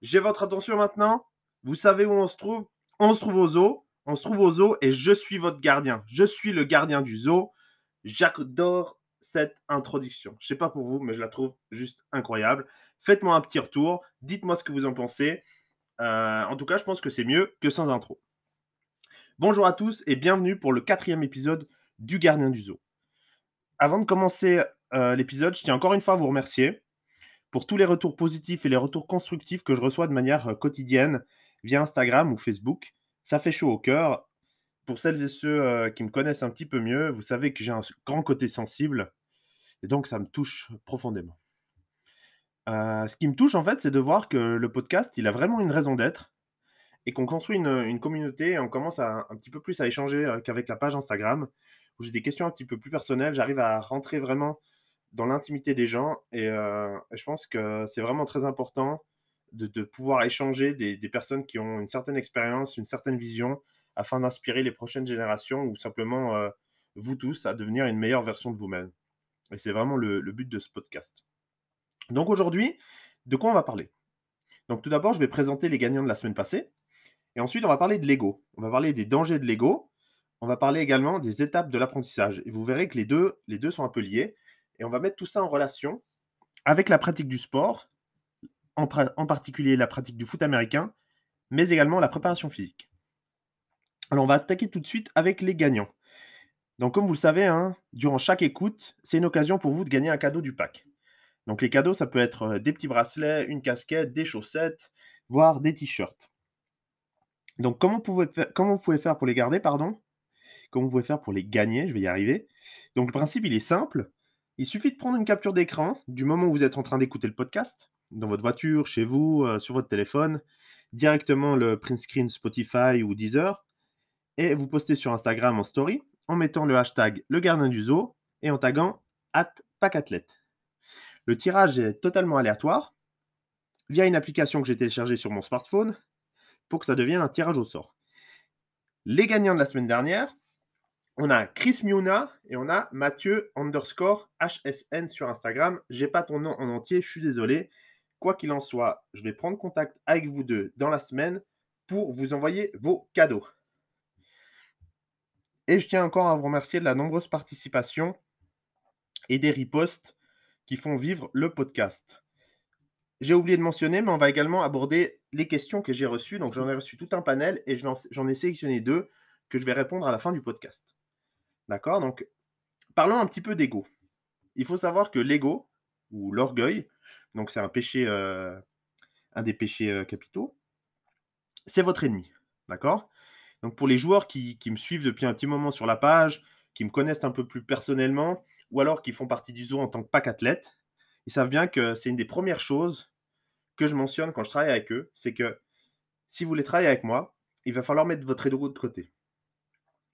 J'ai votre attention maintenant. Vous savez où on se trouve? On se trouve au zoo. On se trouve au zoo et je suis votre gardien. Je suis le gardien du zoo. J'adore cette introduction. Je sais pas pour vous, mais je la trouve juste incroyable. Faites-moi un petit retour. Dites-moi ce que vous en pensez. Euh, en tout cas, je pense que c'est mieux que sans intro. Bonjour à tous et bienvenue pour le quatrième épisode du Gardien du Zoo. Avant de commencer euh, l'épisode, je tiens encore une fois à vous remercier pour tous les retours positifs et les retours constructifs que je reçois de manière euh, quotidienne via Instagram ou Facebook. Ça fait chaud au cœur. Pour celles et ceux euh, qui me connaissent un petit peu mieux, vous savez que j'ai un grand côté sensible et donc ça me touche profondément. Ce qui me touche en fait, c'est de voir que le podcast, il a vraiment une raison d'être et qu'on construit une, communauté et on commence à, un petit peu plus à échanger qu'avec la page Instagram où j'ai des questions un petit peu plus personnelles. J'arrive à rentrer vraiment dans l'intimité des gens. Et euh, je pense que c'est vraiment très important de, pouvoir échanger des, personnes qui ont une certaine expérience, une certaine vision, afin d'inspirer les prochaines générations ou simplement euh, vous tous à devenir une meilleure version de vous-même. Et c'est vraiment le, but de ce podcast. Donc aujourd'hui, de quoi on va parler? Donc tout d'abord, je vais présenter les gagnants de la semaine passée. Et ensuite, on va parler de l'ego. On va parler des dangers de l'ego. On va parler également des étapes de l'apprentissage. Et vous verrez que les deux, sont un peu liés. Et on va mettre tout ça en relation avec la pratique du sport, en, particulier la pratique du foot américain, mais également la préparation physique. Alors on va attaquer tout de suite avec les gagnants. Donc comme vous le savez, hein, durant chaque écoute, c'est une occasion pour vous de gagner un cadeau du pack. Donc les cadeaux, ça peut être euh, des petits bracelets, une casquette, des chaussettes, voire des t-shirts. Donc comment, comment vous pouvez faire pour les garder, pardon? Comment vous pouvez faire pour les gagner Je vais y arriver. Donc le principe, il est simple. Il suffit de prendre une capture d'écran du moment où vous êtes en train d'écouter le podcast, dans votre voiture, chez vous, euh, sur votre téléphone, directement le print screen Spotify ou Deezer, et vous postez sur Instagram en story en mettant le hashtag le gardien du zoo et en taguant at pacathlete. Le tirage est totalement aléatoire via une application que j'ai téléchargée sur mon smartphone pour que ça devienne un tirage au sort. Les gagnants de la semaine dernière, on a Chris Miuna et on a Mathieu underscore HSN sur Instagram. J'ai pas ton nom en entier, je suis désolé. Quoi qu'il en soit, je vais prendre contact avec vous deux dans la semaine pour vous envoyer vos cadeaux. Et je tiens encore à vous remercier de la nombreuse participation et des reposts qui font vivre le podcast. J'ai oublié de mentionner, mais on va également aborder les questions que j'ai reçues. Donc j'en ai reçu tout un panel et j'en ai sélectionné deux que je vais répondre à la fin du podcast. D'accord? Donc, parlons un petit peu d'ego. Il faut savoir que l'ego, ou l'orgueil, donc c'est un péché, euh, un des péchés euh, capitaux, c'est votre ennemi. D'accord? Donc, pour les joueurs qui, me suivent depuis un petit moment sur la page, qui me connaissent un peu plus personnellement, ou alors qui font partie du zoo en tant que pack athlète, ils savent bien que c'est une des premières choses que je mentionne quand je travaille avec eux, c'est que si vous voulez travailler avec moi, il va falloir mettre votre ego de côté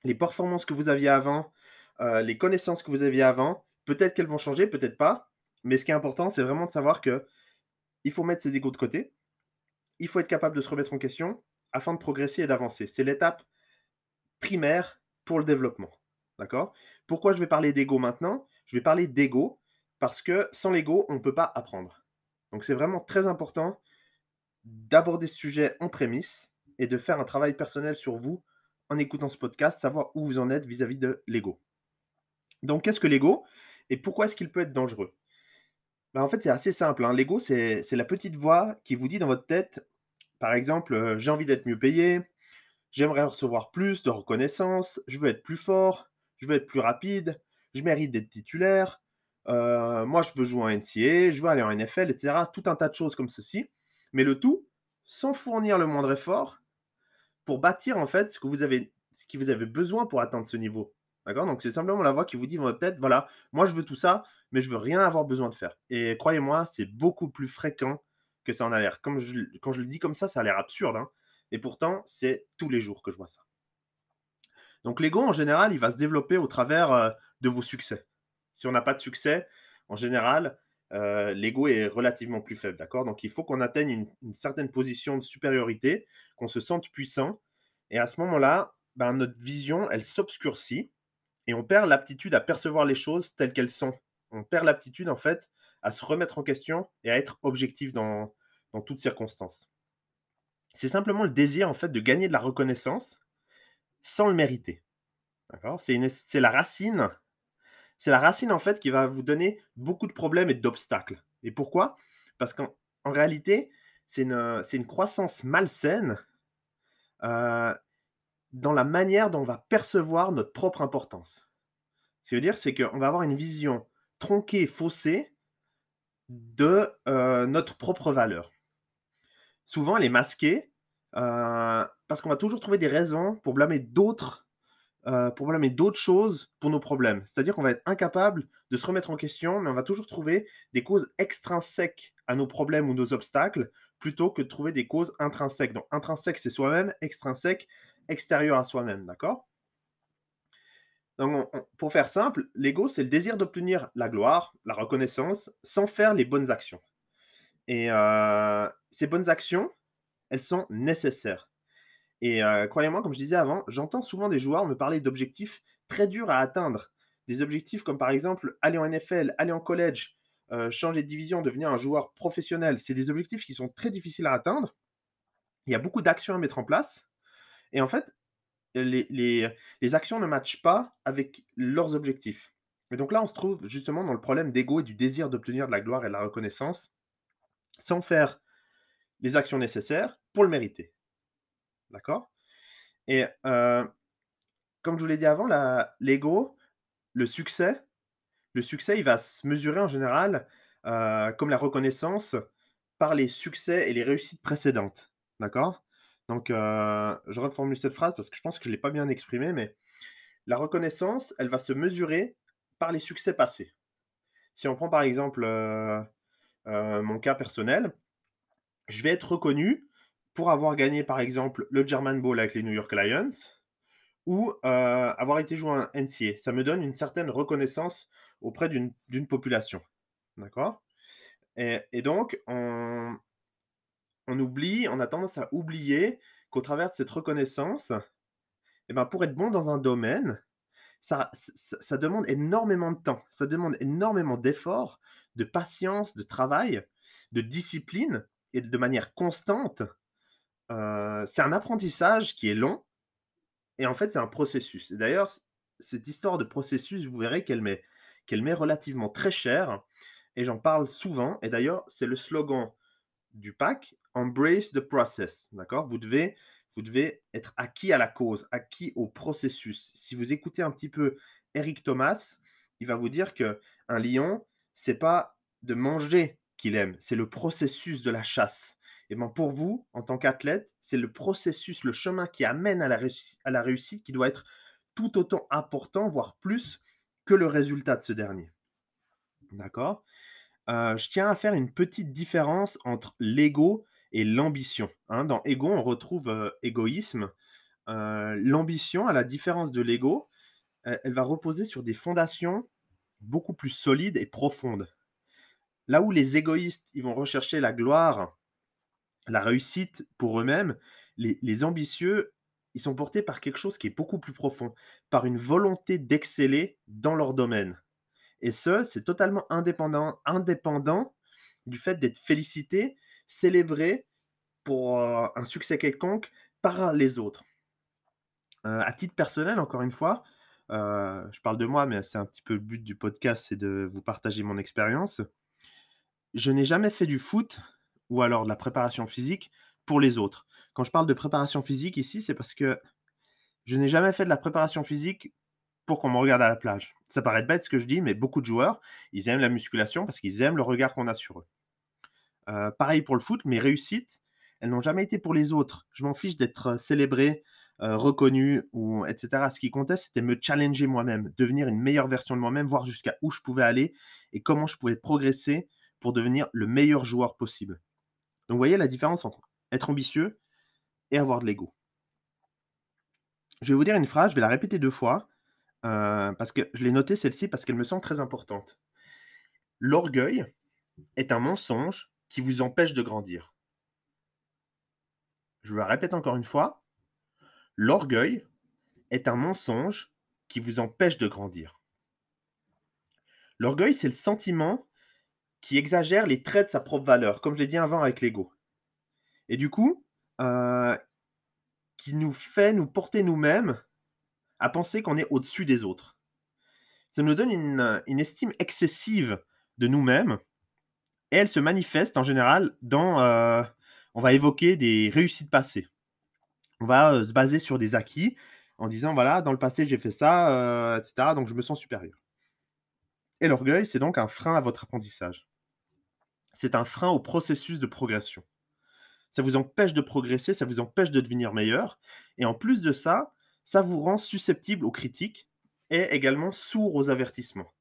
les performances que vous aviez avant, euh, les connaissances que vous aviez avant, peut-être qu'elles vont changer, peut-être pas. Mais ce qui est important, c'est vraiment de savoir que il faut mettre ses égos de côté. Il faut être capable de se remettre en question afin de progresser et d'avancer. C'est l'étape primaire pour le développement. D'accord? Pourquoi je vais parler d'ego maintenant? Je vais parler d'ego parce que sans l'ego, on ne peut pas apprendre. Donc c'est vraiment très important d'aborder ce sujet en prémisse et de faire un travail personnel sur vous en écoutant ce podcast, savoir où vous en êtes vis-à-vis de l'ego. Donc, qu'est-ce que l'ego et pourquoi est-ce qu'il peut être dangereux? Ben, En fait, c'est assez simple. Hein. L'ego, c'est la petite voix qui vous dit dans votre tête, par exemple, euh, j'ai envie d'être mieux payé, j'aimerais recevoir plus de reconnaissance, je veux être plus fort, je veux être plus rapide, je mérite d'être titulaire, euh, moi je veux jouer en NCA, je veux aller en NFL, etc. Tout un tas de choses comme ceci. Mais le tout sans fournir le moindre effort pour bâtir en fait ce que vous avez, ce vous avez besoin pour atteindre ce niveau. D'accord? Donc c'est simplement la voix qui vous dit dans votre tête, voilà, moi je veux tout ça, mais je veux rien avoir besoin de faire. Et croyez-moi, c'est beaucoup plus fréquent que ça en a l'air. Comme quand je le dis comme ça, ça a l'air absurde. Hein et pourtant, c'est tous les jours que je vois ça. Donc l'ego, en général, il va se développer au travers euh, de vos succès. Si on n'a pas de succès, en général, euh, l'ego est relativement plus faible, d'accord? Donc il faut qu'on atteigne une, certaine position de supériorité, qu'on se sente puissant, et à ce moment-là, ben, notre vision, elle s'obscurcit, et on perd l'aptitude à percevoir les choses telles qu'elles sont. On perd l'aptitude, en fait, à se remettre en question et à être objectif dans, dans toutes circonstances. C'est simplement le désir, en fait, de gagner de la reconnaissance sans le mériter. C'est la racine. C'est la racine, en fait, qui va vous donner beaucoup de problèmes et d'obstacles. Et pourquoi? Parce qu'en réalité, c'est une, une, croissance malsaine euh, dans la manière dont on va percevoir notre propre importance. Ce qui veut dire, c'est qu'on va avoir une vision tronquée, faussée de euh, notre propre valeur. Souvent, elle est masquée euh, parce qu'on va toujours trouver des raisons pour blâmer d'autres pour blâmer d'autres choses pour nos problèmes. C'est-à-dire qu'on va être incapable de se remettre en question, mais on va toujours trouver des causes extrinsèques à nos problèmes ou nos obstacles plutôt que de trouver des causes intrinsèques. Donc intrinsèque, c'est soi-même, extrinsèque, extérieur à soi-même, d'accord? Donc, pour faire simple, l'ego, c'est le désir d'obtenir la gloire, la reconnaissance, sans faire les bonnes actions. Et euh, ces bonnes actions, elles sont nécessaires. Et euh, croyez-moi, comme je disais avant, j'entends souvent des joueurs me parler d'objectifs très durs à atteindre. Des objectifs comme par exemple aller en NFL, aller en college, euh, changer de division, devenir un joueur professionnel, c'est des objectifs qui sont très difficiles à atteindre. Il y a beaucoup d'actions à mettre en place. Et en fait, les, les, actions ne matchent pas avec leurs objectifs. Et donc là, on se trouve justement dans le problème d'ego et du désir d'obtenir de la gloire et de la reconnaissance sans faire les actions nécessaires pour le mériter. D'accord? Et euh, comme je vous l'ai dit avant, l'ego, le succès, le succès, il va se mesurer en général, euh, comme la reconnaissance, par les succès et les réussites précédentes. D'accord? Donc, euh, je reformule cette phrase parce que je pense que je ne l'ai pas bien exprimée, mais la reconnaissance, elle va se mesurer par les succès passés. Si on prend par exemple mon cas personnel, je vais être reconnu pour avoir gagné par exemple le German Bowl avec les New York Lions, ou avoir été joué un NCA. Ça me donne une certaine reconnaissance auprès d'une population. D'accord? Et, donc, on, on, oublie, on a tendance à oublier qu'au travers de cette reconnaissance, eh ben, pour être bon dans un domaine, ça, ça, demande énormément de temps, ça demande énormément d'efforts, de patience, de travail, de discipline, et de manière constante. C'est un apprentissage qui est long, et en fait, c'est un processus. D'ailleurs, cette histoire de processus, vous verrez qu'elle m'est, qu'elle met relativement très cher. Et j'en parle souvent. Et d'ailleurs, c'est le slogan du pack Embrace the process. D'accord? Vous devez, vous devez être acquis à la cause, acquis au processus. Si vous écoutez un petit peu Eric Thomas, il va vous dire que un lion, c'est pas de manger qu'il aime, c'est le processus de la chasse. Et bien pour vous, en tant qu'athlète, c'est le processus, le chemin qui amène à la, à la réussite qui doit être tout autant important, voire plus, que le résultat de ce dernier. D'accord? Euh, Je tiens à faire une petite différence entre l'ego et l'ambition. Hein. Dans ego, on retrouve euh, égoïsme. Euh, l'ambition, à la différence de l'ego, elle va reposer sur des fondations beaucoup plus solides et profondes. Là où les égoïstes, ils vont rechercher la gloire, la réussite pour eux-mêmes, les, ambitieux, ils sont portés par quelque chose qui est beaucoup plus profond, par une volonté d'exceller dans leur domaine. Et ce, c'est totalement indépendant, du fait d'être félicité, célébré pour euh, un succès quelconque par les autres. Euh, à titre personnel, encore une fois, euh, je parle de moi, mais c'est un petit peu le but du podcast, c'est de vous partager mon expérience. Je n'ai jamais fait du foot ou alors de la préparation physique pour les autres. Quand je parle de préparation physique ici, c'est parce que je n'ai jamais fait de la préparation physique pour qu'on me regarde à la plage. Ça paraît bête ce que je dis, mais beaucoup de joueurs, ils aiment la musculation parce qu'ils aiment le regard qu'on a sur eux. Euh, pareil pour le foot, mes réussites, elles n'ont jamais été pour les autres. Je m'en fiche d'être célébré, euh, reconnu, ou etc. Ce qui comptait, c'était me challenger moi-même, devenir une meilleure version de moi-même, voir jusqu'à où je pouvais aller et comment je pouvais progresser pour devenir le meilleur joueur possible. Donc, vous voyez la différence entre être ambitieux et avoir de l'ego. Je vais vous dire une phrase, je vais la répéter deux fois, euh, parce que je l'ai notée celle-ci parce qu'elle me semble très importante. L'orgueil est un mensonge qui vous empêche de grandir. Je la répète encore une fois. L'orgueil est un mensonge qui vous empêche de grandir. L'orgueil, c'est le sentiment qui exagère les traits de sa propre valeur, comme je l'ai dit avant avec l'ego. Et du coup, euh, qui nous fait nous porter nous-mêmes à penser qu'on est au-dessus des autres. Ça nous donne une, estime excessive de nous-mêmes et elle se manifeste en général dans, euh, on va évoquer des réussites passées. On va euh, se baser sur des acquis en disant, voilà, dans le passé j'ai fait ça, etc. Donc je me sens supérieur. Et l'orgueil, c'est donc un frein à votre apprentissage. C'est un frein au processus de progression. Ça vous empêche de progresser, ça vous empêche de devenir meilleur. Et en plus de ça, ça vous rend susceptible aux critiques et également sourd aux avertissements.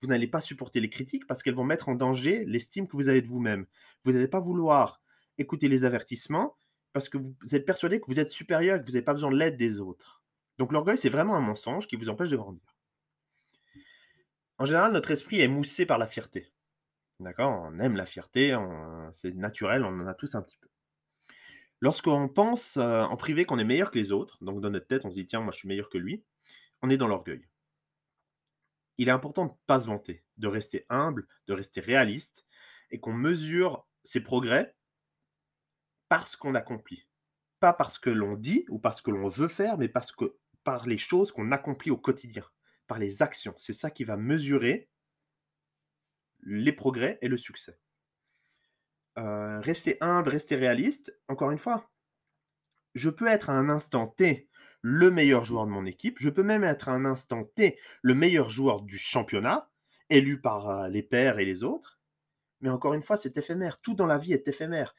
Vous n'allez pas supporter les critiques parce qu'elles vont mettre en danger l'estime que vous avez de vous-même. Vous n'allez pas vouloir écouter les avertissements parce que vous êtes persuadé que vous êtes supérieur et que vous n'avez pas besoin de l'aide des autres. Donc l'orgueil, c'est vraiment un mensonge qui vous empêche de grandir. En général, notre esprit est moussé par la fierté. D'accord On aime la fierté, c'est naturel, on en a tous un petit peu. Lorsqu'on pense euh, en privé qu'on est meilleur que les autres, donc dans notre tête, on se dit tiens, moi je suis meilleur que lui, on est dans l'orgueil. Il est important de ne pas se vanter, de rester humble, de rester réaliste, et qu'on mesure ses progrès parce qu'on accomplit. Pas parce que l'on dit ou parce que l'on veut faire, mais parce que par les choses qu'on accomplit au quotidien, par les actions. C'est ça qui va mesurer les progrès et le succès. Euh, rester humble, rester réaliste, encore une fois, je peux être à un instant T le meilleur joueur de mon équipe, je peux même être à un instant T le meilleur joueur du championnat, élu par euh, les pairs et les autres, mais encore une fois, c'est éphémère, tout dans la vie est éphémère.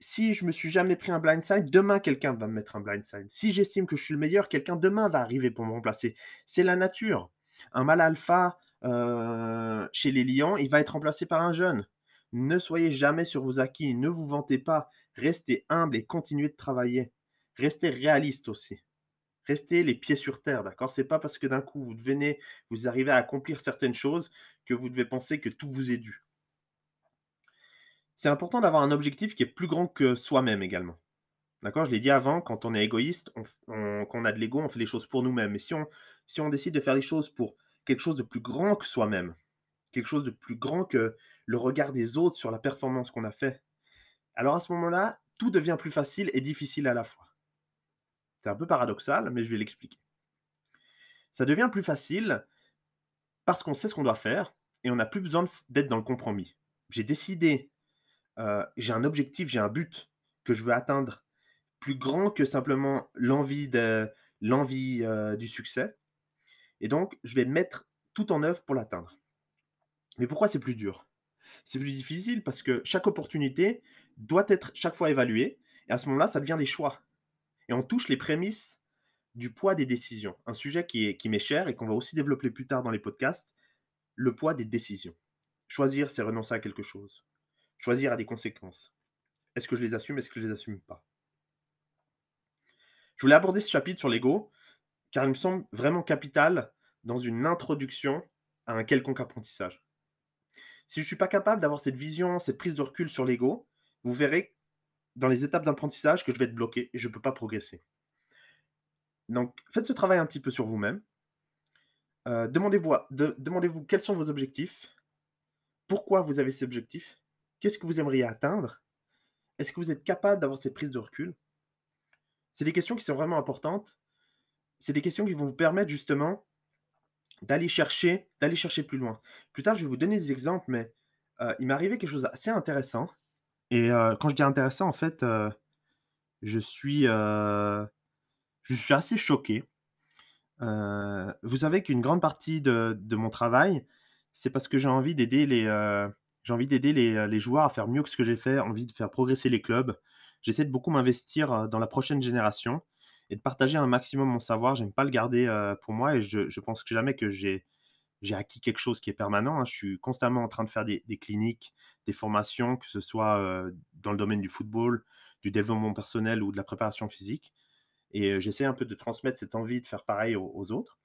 Si je me suis jamais pris un blindside, demain quelqu'un va me mettre un blindside. Si j'estime que je suis le meilleur, quelqu'un demain va arriver pour me remplacer. C'est la nature. Un mal alpha euh, chez les lions, il va être remplacé par un jeune. Ne soyez jamais sur vos acquis, ne vous vantez pas, restez humble et continuez de travailler. Restez réaliste aussi. Restez les pieds sur terre, d'accord? C'est pas parce que d'un coup vous devenez, vous arrivez à accomplir certaines choses que vous devez penser que tout vous est dû. C'est important d'avoir un objectif qui est plus grand que soi-même également. D'accord? Je l'ai dit avant, quand on est égoïste, quand on a de l'ego, on fait les choses pour nous-mêmes. Mais si on, si on décide de faire les choses pour quelque chose de plus grand que soi-même, quelque chose de plus grand que le regard des autres sur la performance qu'on a fait. Alors à ce moment-là, tout devient plus facile et difficile à la fois. C'est un peu paradoxal, mais je vais l'expliquer. Ça devient plus facile parce qu'on sait ce qu'on doit faire et on n'a plus besoin d'être dans le compromis. J'ai décidé, euh, j'ai un objectif, j'ai un but que je veux atteindre plus grand que simplement l'envie euh, du succès. Et donc, je vais mettre tout en œuvre pour l'atteindre. Mais pourquoi c'est plus dur? C'est plus difficile parce que chaque opportunité doit être chaque fois évaluée. Et à ce moment-là, ça devient des choix. Et on touche les prémices du poids des décisions. Un sujet qui, est, qui m'est cher et qu'on va aussi développer plus tard dans les podcasts, le poids des décisions. Choisir, c'est renoncer à quelque chose. Choisir a des conséquences. Est-ce que je les assume Est-ce que je les assume pas? Je voulais aborder ce chapitre sur l'ego, car il me semble vraiment capital dans une introduction à un quelconque apprentissage. Si je ne suis pas capable d'avoir cette vision, cette prise de recul sur l'ego, vous verrez dans les étapes d'apprentissage que je vais être bloqué et je ne peux pas progresser. Donc, faites ce travail un petit peu sur vous-même. Euh, demandez-vous, quels sont vos objectifs, pourquoi vous avez ces objectifs, qu'est-ce que vous aimeriez atteindre, est-ce que vous êtes capable d'avoir cette prise de recul? C'est des questions qui sont vraiment importantes. C'est des questions qui vont vous permettre justement d'aller chercher, d'aller chercher plus loin. Plus tard, je vais vous donner des exemples, mais euh, il m'est arrivé quelque chose d'assez intéressant. Et euh, quand je dis intéressant, en fait, euh, je suis, je suis assez choqué. vous savez qu'une grande partie de, mon travail, c'est parce que j'ai envie d'aider les, j'ai envie d'aider les joueurs à faire mieux que ce que j'ai fait, envie de faire progresser les clubs. J'essaie de beaucoup m'investir dans la prochaine génération et de partager un maximum mon savoir. J'aime pas le garder euh, pour moi et je, je pense que jamais que j'ai acquis quelque chose qui est permanent. Hein. Je suis constamment en train de faire des, cliniques, des formations, que ce soit euh, dans le domaine du football, du développement personnel ou de la préparation physique. Et euh, j'essaie un peu de transmettre cette envie de faire pareil aux, autres.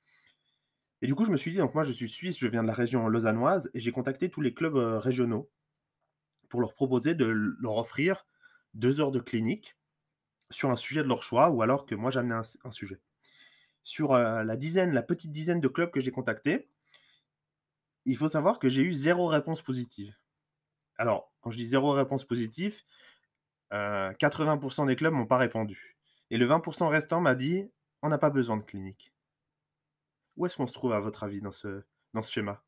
Et du coup, je me suis dit, donc moi, je suis suisse, je viens de la région lausannoise, et j'ai contacté tous les clubs régionaux pour leur proposer de leur offrir deux heures de clinique sur un sujet de leur choix ou alors que moi j'amenais un, un sujet. sur la dizaine, la petite dizaine de clubs que j'ai contactés, il faut savoir que j'ai eu zéro réponse positive. Alors, quand je dis zéro réponse positive, 80% des clubs m'ont pas répondu. Et le 20% restant m'a dit on n'a pas besoin de clinique. Où est-ce qu'on se trouve, à votre avis, dans ce, schéma?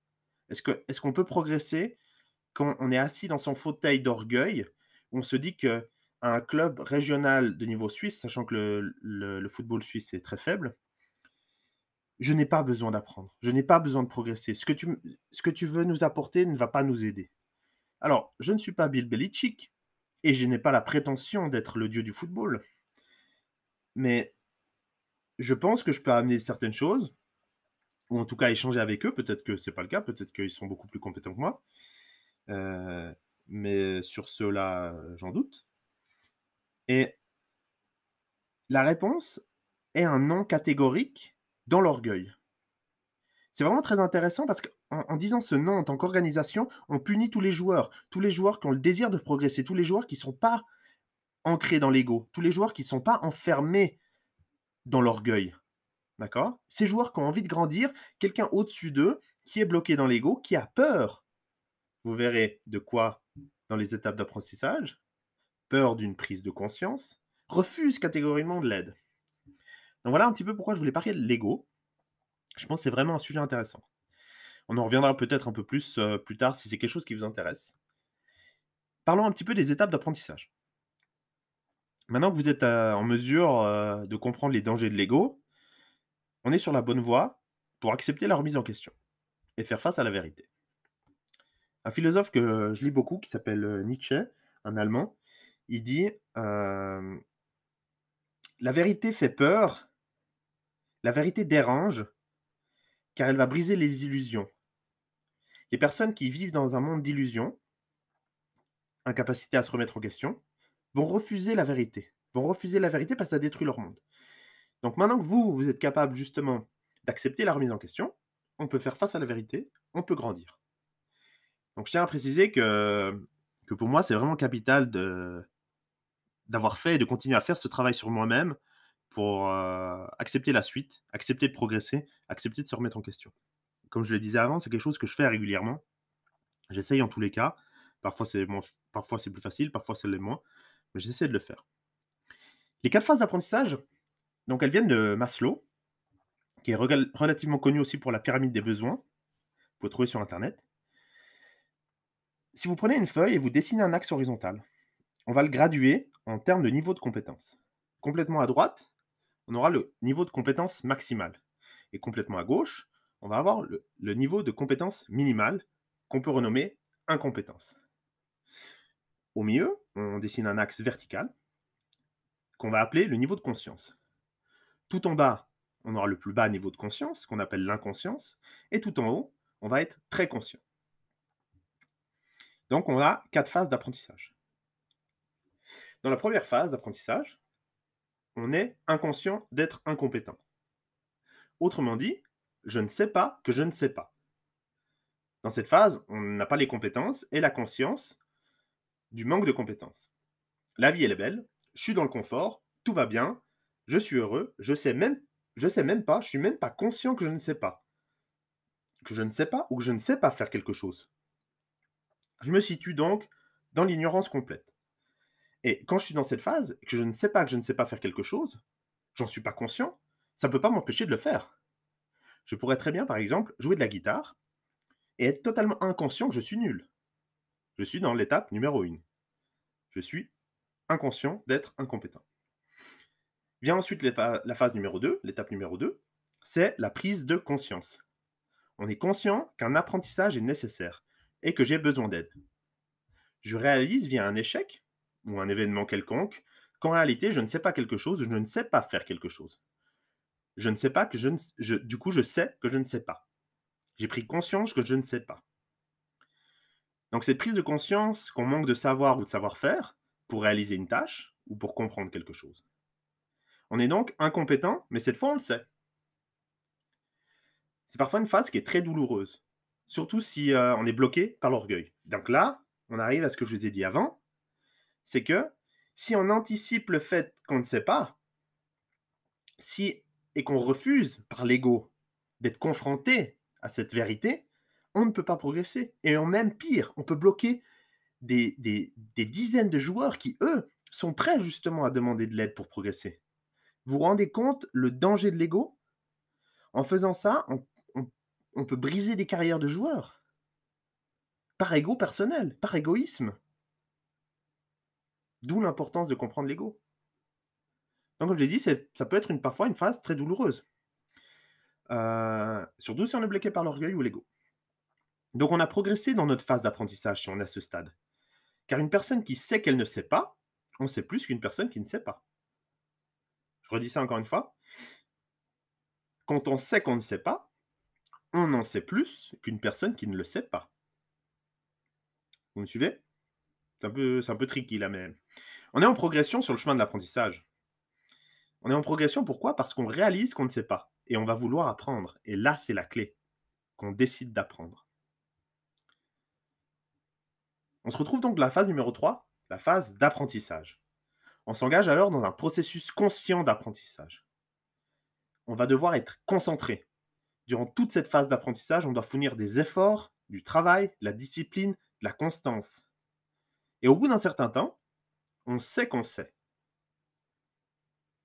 Est-ce qu'on est qu'on peut progresser quand on est assis dans son fauteuil d'orgueil, où on se dit que un club régional de niveau suisse, sachant que le football suisse est très faible, je n'ai pas besoin d'apprendre, je n'ai pas besoin de progresser. Ce que, tu, ce que tu veux nous apporter ne va pas nous aider. Alors, je ne suis pas Bill Belichick et je n'ai pas la prétention d'être le dieu du football. Mais je pense que je peux amener certaines choses, ou en tout cas échanger avec eux. Peut-être que ce n'est pas le cas, peut-être qu'ils sont beaucoup plus compétents que moi. Euh, mais sur cela, j'en doute. Et la réponse est un non catégorique dans l'orgueil. C'est vraiment très intéressant parce qu'en disant ce nom en tant qu'organisation, on punit tous les joueurs, tous les joueurs qui ont le désir de progresser, tous les joueurs qui ne sont pas ancrés dans l'ego, tous les joueurs qui ne sont pas enfermés dans l'orgueil. D'accord? Ces joueurs qui ont envie de grandir, quelqu'un au-dessus d'eux qui est bloqué dans l'ego, qui a peur. Vous verrez de quoi dans les étapes d'apprentissage Peur d'une prise de conscience, refuse catégoriquement de l'aide. Donc voilà un petit peu pourquoi je voulais parler de l'ego. Je pense que c'est vraiment un sujet intéressant. On en reviendra peut-être un peu plus euh, plus tard si c'est quelque chose qui vous intéresse. Parlons un petit peu des étapes d'apprentissage. Maintenant que vous êtes euh, en mesure euh, de comprendre les dangers de l'ego, on est sur la bonne voie pour accepter la remise en question et faire face à la vérité. Un philosophe que je lis beaucoup, qui s'appelle Nietzsche, un Allemand, il dit La vérité fait peur la vérité dérange, car elle va briser les illusions. Les personnes qui vivent dans un monde d'illusions, incapacité à se remettre en question, vont refuser la vérité. Vont refuser la vérité parce que ça détruit leur monde. Donc maintenant que vous, vous êtes capable justement d'accepter la remise en question, on peut faire face à la vérité, on peut grandir. Donc je tiens à préciser que, pour moi, c'est vraiment capital d'avoir fait et de continuer à faire ce travail sur moi-même pour accepter la suite, accepter de progresser, accepter de se remettre en question. Comme je le disais avant, c'est quelque chose que je fais régulièrement. J'essaye en tous les cas. Parfois c'est parfois c'est plus facile, parfois c'est moins, mais j'essaie de le faire. Les quatre phases d'apprentissage, donc elles viennent de Maslow, qui est relativement connu aussi pour la pyramide des besoins. Vous pouvez trouver sur internet. Si vous prenez une feuille et vous dessinez un axe horizontal, on va le graduer en termes de niveau de compétence. Complètement à droite, on aura le niveau de compétence maximal. Et complètement à gauche, on va avoir le, niveau de compétence minimale qu'on peut renommer incompétence. Au milieu, on dessine un axe vertical qu'on va appeler le niveau de conscience. Tout en bas, on aura le plus bas niveau de conscience qu'on appelle l'inconscience. Et tout en haut, on va être très conscient. Donc on a quatre phases d'apprentissage. Dans la première phase d'apprentissage, on est inconscient d'être incompétent. Autrement dit, je ne sais pas que je ne sais pas. Dans cette phase, on n'a pas les compétences et la conscience du manque de compétences. La vie, est belle, je suis dans le confort, tout va bien, je suis heureux, je sais même, je sais même pas, je suis même pas conscient que je ne sais pas. Que je ne sais pas ou que je ne sais pas faire quelque chose. Je me situe donc dans l'ignorance complète. Et quand je suis dans cette phase, que je ne sais pas que je ne sais pas faire quelque chose, j'en suis pas conscient, ça ne peut pas m'empêcher de le faire. Je pourrais très bien, par exemple, jouer de la guitare et être totalement inconscient que je suis nul. Je suis dans l'étape numéro 1. Je suis inconscient d'être incompétent. Vient ensuite la phase numéro 2, l'étape numéro 2, c'est la prise de conscience. On est conscient qu'un apprentissage est nécessaire et que j'ai besoin d'aide. Je réalise via un échec ou un événement quelconque, qu'en réalité, je ne sais pas quelque chose, je ne sais pas faire quelque chose. Je ne sais pas que je ne... du coup, je sais que je ne sais pas. J'ai pris conscience que je ne sais pas. Donc cette prise de conscience qu'on manque de savoir ou de savoir-faire pour réaliser une tâche ou pour comprendre quelque chose. On est donc incompétent, mais cette fois on le sait. C'est parfois une phase qui est très douloureuse, surtout si euh, on est bloqué par l'orgueil. Donc là, on arrive à ce que je vous ai dit avant, c'est que si on anticipe le fait qu'on ne sait pas, si et qu'on refuse par l'ego d'être confronté à cette vérité, on ne peut pas progresser. Et en même pire, on peut bloquer des, dizaines de joueurs qui, eux, sont prêts justement à demander de l'aide pour progresser. Vous vous rendez compte le danger de l'ego? En faisant ça, on, on- on peut briser des carrières de joueurs. Par ego personnel, par égoïsme. D'où l'importance de comprendre l'ego. Donc, comme je l'ai dit, ça peut être une, parfois une phase très douloureuse. Euh, surtout si on est bloqué par l'orgueil ou l'ego. Donc, on a progressé dans notre phase d'apprentissage si on est à ce stade. Car une personne qui sait qu'elle ne sait pas, on sait plus qu'une personne qui ne sait pas. Je redis ça encore une fois. Quand on sait qu'on ne sait pas, on en sait plus qu'une personne qui ne le sait pas. Vous me suivez? C'est un, peu, c'est un peu tricky là, mais on est en progression sur le chemin de l'apprentissage. On est en progression pourquoi? Parce qu'on réalise qu'on ne sait pas et on va vouloir apprendre. Et là, c'est la clé qu'on décide d'apprendre. On se retrouve donc dans la phase numéro 3, la phase d'apprentissage. On s'engage alors dans un processus conscient d'apprentissage. On va devoir être concentré. Durant toute cette phase d'apprentissage, on doit fournir des efforts, du travail, de la discipline, de la constance. Et au bout d'un certain temps, on sait qu'on sait.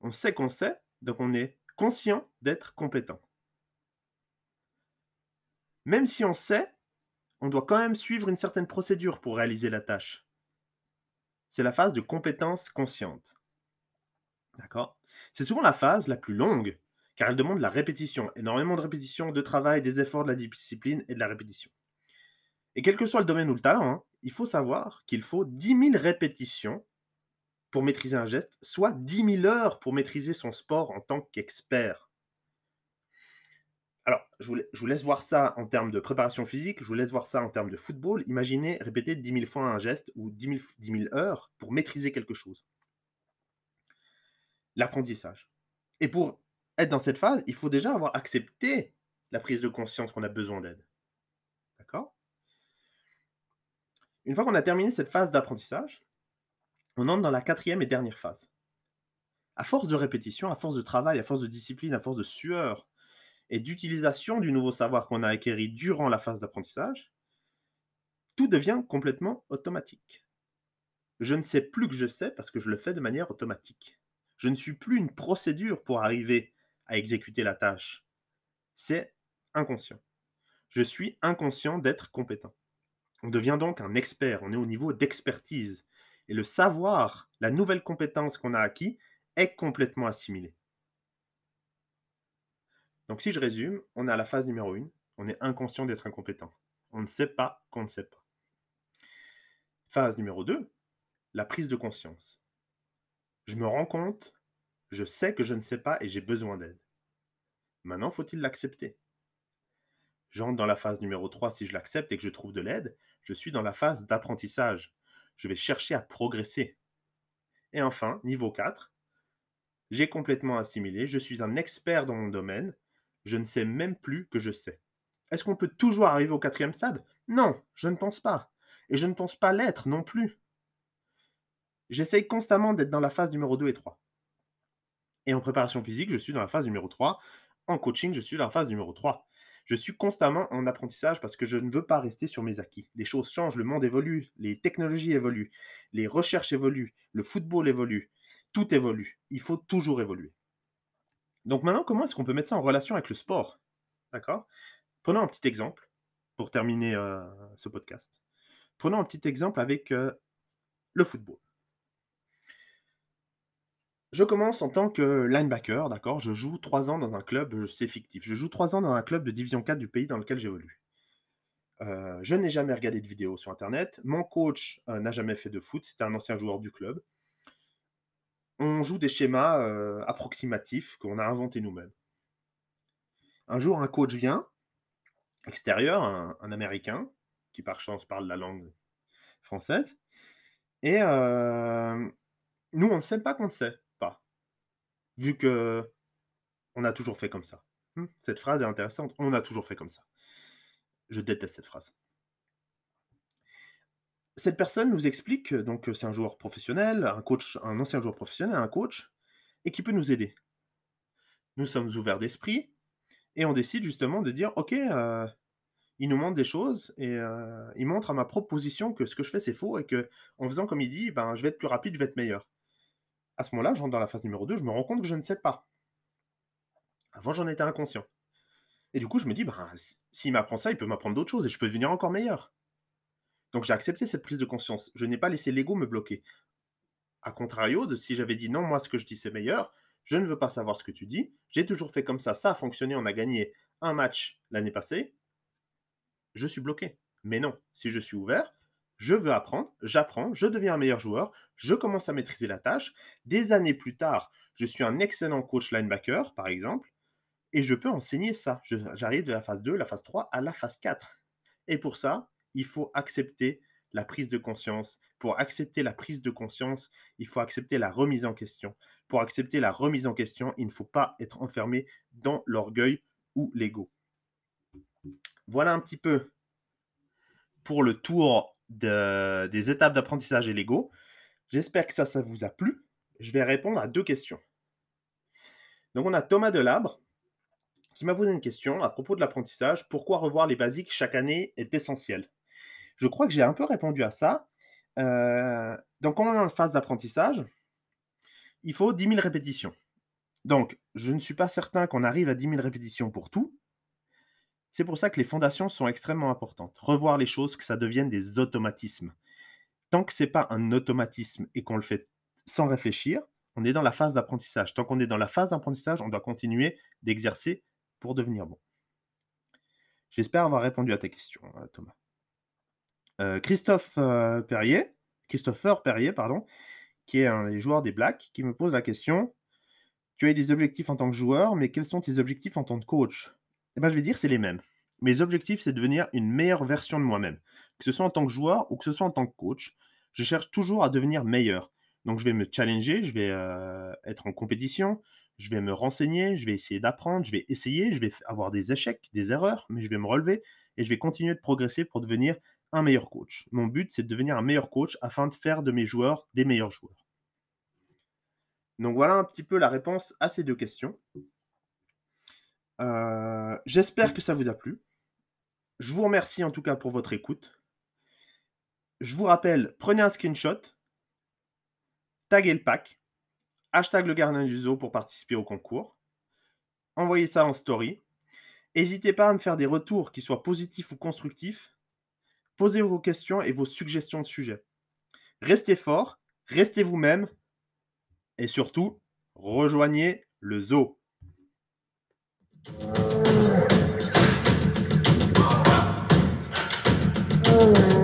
On sait qu'on sait, donc on est conscient d'être compétent. Même si on sait, on doit quand même suivre une certaine procédure pour réaliser la tâche. C'est la phase de compétence consciente. D'accord? C'est souvent la phase la plus longue, car elle demande la répétition, énormément de répétition, de travail, des efforts, de la discipline et de la répétition. Et quel que soit le domaine ou le talent, hein, il faut savoir qu'il faut 10 000 répétitions pour maîtriser un geste, soit 10 000 heures pour maîtriser son sport en tant qu'expert. Alors, je vous, laisse voir ça en termes de préparation physique, je vous laisse voir ça en termes de football. Imaginez répéter 10 000 fois un geste ou 10 000, 10 000 heures pour maîtriser quelque chose. L'apprentissage. Et pour être dans cette phase, il faut déjà avoir accepté la prise de conscience qu'on a besoin d'aide. D'accord Une fois qu'on a terminé cette phase d'apprentissage, on entre dans la quatrième et dernière phase. À force de répétition, à force de travail, à force de discipline, à force de sueur et d'utilisation du nouveau savoir qu'on a acquéri durant la phase d'apprentissage, tout devient complètement automatique. Je ne sais plus que je sais parce que je le fais de manière automatique. Je ne suis plus une procédure pour arriver à exécuter la tâche. C'est inconscient. Je suis inconscient d'être compétent. On devient donc un expert, on est au niveau d'expertise. Et le savoir, la nouvelle compétence qu'on a acquis, est complètement assimilé. Donc si je résume, on est à la phase numéro 1, on est inconscient d'être incompétent. On ne sait pas qu'on ne sait pas. Phase numéro 2, la prise de conscience. Je me rends compte, je sais que je ne sais pas et j'ai besoin d'aide. Maintenant, faut-il l'accepter? J'entre dans la phase numéro 3 si je l'accepte et que je trouve de l'aide. Je suis dans la phase d'apprentissage. Je vais chercher à progresser. Et enfin, niveau 4, j'ai complètement assimilé, je suis un expert dans mon domaine, je ne sais même plus que je sais. Est-ce qu'on peut toujours arriver au quatrième stade? Non, je ne pense pas. Et je ne pense pas l'être non plus. J'essaye constamment d'être dans la phase numéro 2 et 3. Et en préparation physique, je suis dans la phase numéro 3. En coaching, je suis dans la phase numéro 3. Je suis constamment en apprentissage parce que je ne veux pas rester sur mes acquis. Les choses changent, le monde évolue, les technologies évoluent, les recherches évoluent, le football évolue, tout évolue. Il faut toujours évoluer. Donc maintenant, comment est-ce qu'on peut mettre ça en relation avec le sport? D'accord? Prenons un petit exemple pour terminer euh, ce podcast. Prenons un petit exemple avec euh, le football. Je commence en tant que linebacker, d'accord? Je joue trois ans dans un club, c'est fictif. Je joue trois ans dans un club de division 4 du pays dans lequel j'évolue. Euh, je n'ai jamais regardé de vidéos sur Internet. Mon coach euh, n'a jamais fait de foot. C'était un ancien joueur du club. On joue des schémas euh, approximatifs qu'on a inventés nous-mêmes. Un jour, un coach vient, extérieur, un, Américain, qui par chance parle la langue française, et euh, nous, on ne sait pas qu'on ne sait vu que on a toujours fait comme ça. Hmm, Cette phrase est intéressante. On a toujours fait comme ça. Je déteste cette phrase. Cette personne nous explique que donc que c'est un joueur professionnel, un coach, un ancien joueur professionnel, un coach, et qui peut nous aider. nous sommes ouverts d'esprit et on décide justement de dire ok, euh, il nous montre des choses et euh, il montre à ma proposition que ce que je fais c'est faux et que en faisant comme il dit, ben, je vais être plus rapide, je vais être meilleur. À ce moment-là, je rentre dans la phase numéro 2, je me rends compte que je ne sais pas. Avant, j'en étais inconscient. Et du coup, je me dis, ben, s'il m'apprend ça, il peut m'apprendre d'autres choses et je peux devenir encore meilleur. Donc j'ai accepté cette prise de conscience. Je n'ai pas laissé l'ego me bloquer. A contrario de si j'avais dit non, moi ce que je dis c'est meilleur, je ne veux pas savoir ce que tu dis, j'ai toujours fait comme ça, ça a fonctionné, on a gagné un match l'année passée, je suis bloqué. Mais non, si je suis ouvert, je veux apprendre, j'apprends, je deviens un meilleur joueur, je commence à maîtriser la tâche. Des années plus tard, je suis un excellent coach linebacker, par exemple, et je peux enseigner ça. J'arrive de la phase 2, la phase 3 à la phase 4. Et pour ça, il faut accepter la prise de conscience. Pour accepter la prise de conscience, il faut accepter la remise en question. Pour accepter la remise en question, il ne faut pas être enfermé dans l'orgueil ou l'ego. Voilà un petit peu pour le tour des étapes d'apprentissage et l'ego. J'espère que ça, ça vous a plu. Je vais répondre à deux questions. Donc on a Thomas Delabre qui m'a posé une question à propos de l'apprentissage. Pourquoi revoir les basiques chaque année est essentiel? Je crois que j'ai un peu répondu à ça. Euh, donc, quand on est en phase d'apprentissage, il faut 10 000 répétitions. Donc, je ne suis pas certain qu'on arrive à 10 000 répétitions pour tout. C'est pour ça que les fondations sont extrêmement importantes. Revoir les choses, que ça devienne des automatismes. Tant que ce n'est pas un automatisme et qu'on le fait sans réfléchir, on est dans la phase d'apprentissage. Tant qu'on est dans la phase d'apprentissage, on doit continuer d'exercer pour devenir bon. J'espère avoir répondu à ta question, euh, Thomas. Euh, Christophe euh, Perrier, Christopher Perrier, pardon, qui est un des joueurs des Blacks, qui me pose la question Tu as des objectifs en tant que joueur, mais quels sont tes objectifs en tant que coach? Eh bien, je vais dire c'est les mêmes. Mes objectifs, c'est devenir une meilleure version de moi-même. Que ce soit en tant que joueur ou que ce soit en tant que coach, je cherche toujours à devenir meilleur. Donc, je vais me challenger, je vais euh, être en compétition, je vais me renseigner, je vais essayer d'apprendre, je vais essayer, je vais avoir des échecs, des erreurs, mais je vais me relever et je vais continuer de progresser pour devenir un meilleur coach. Mon but, c'est de devenir un meilleur coach afin de faire de mes joueurs des meilleurs joueurs. Donc voilà un petit peu la réponse à ces deux questions. Euh, j'espère que ça vous a plu. Je vous remercie en tout cas pour votre écoute. Je vous rappelle, prenez un screenshot, taguez le pack, hashtag le gardien du zoo pour participer au concours, envoyez ça en story. N'hésitez pas à me faire des retours qui soient positifs ou constructifs Posez vos questions et vos suggestions de sujets. Restez fort, restez vous-même et surtout, rejoignez le zoo. Oh.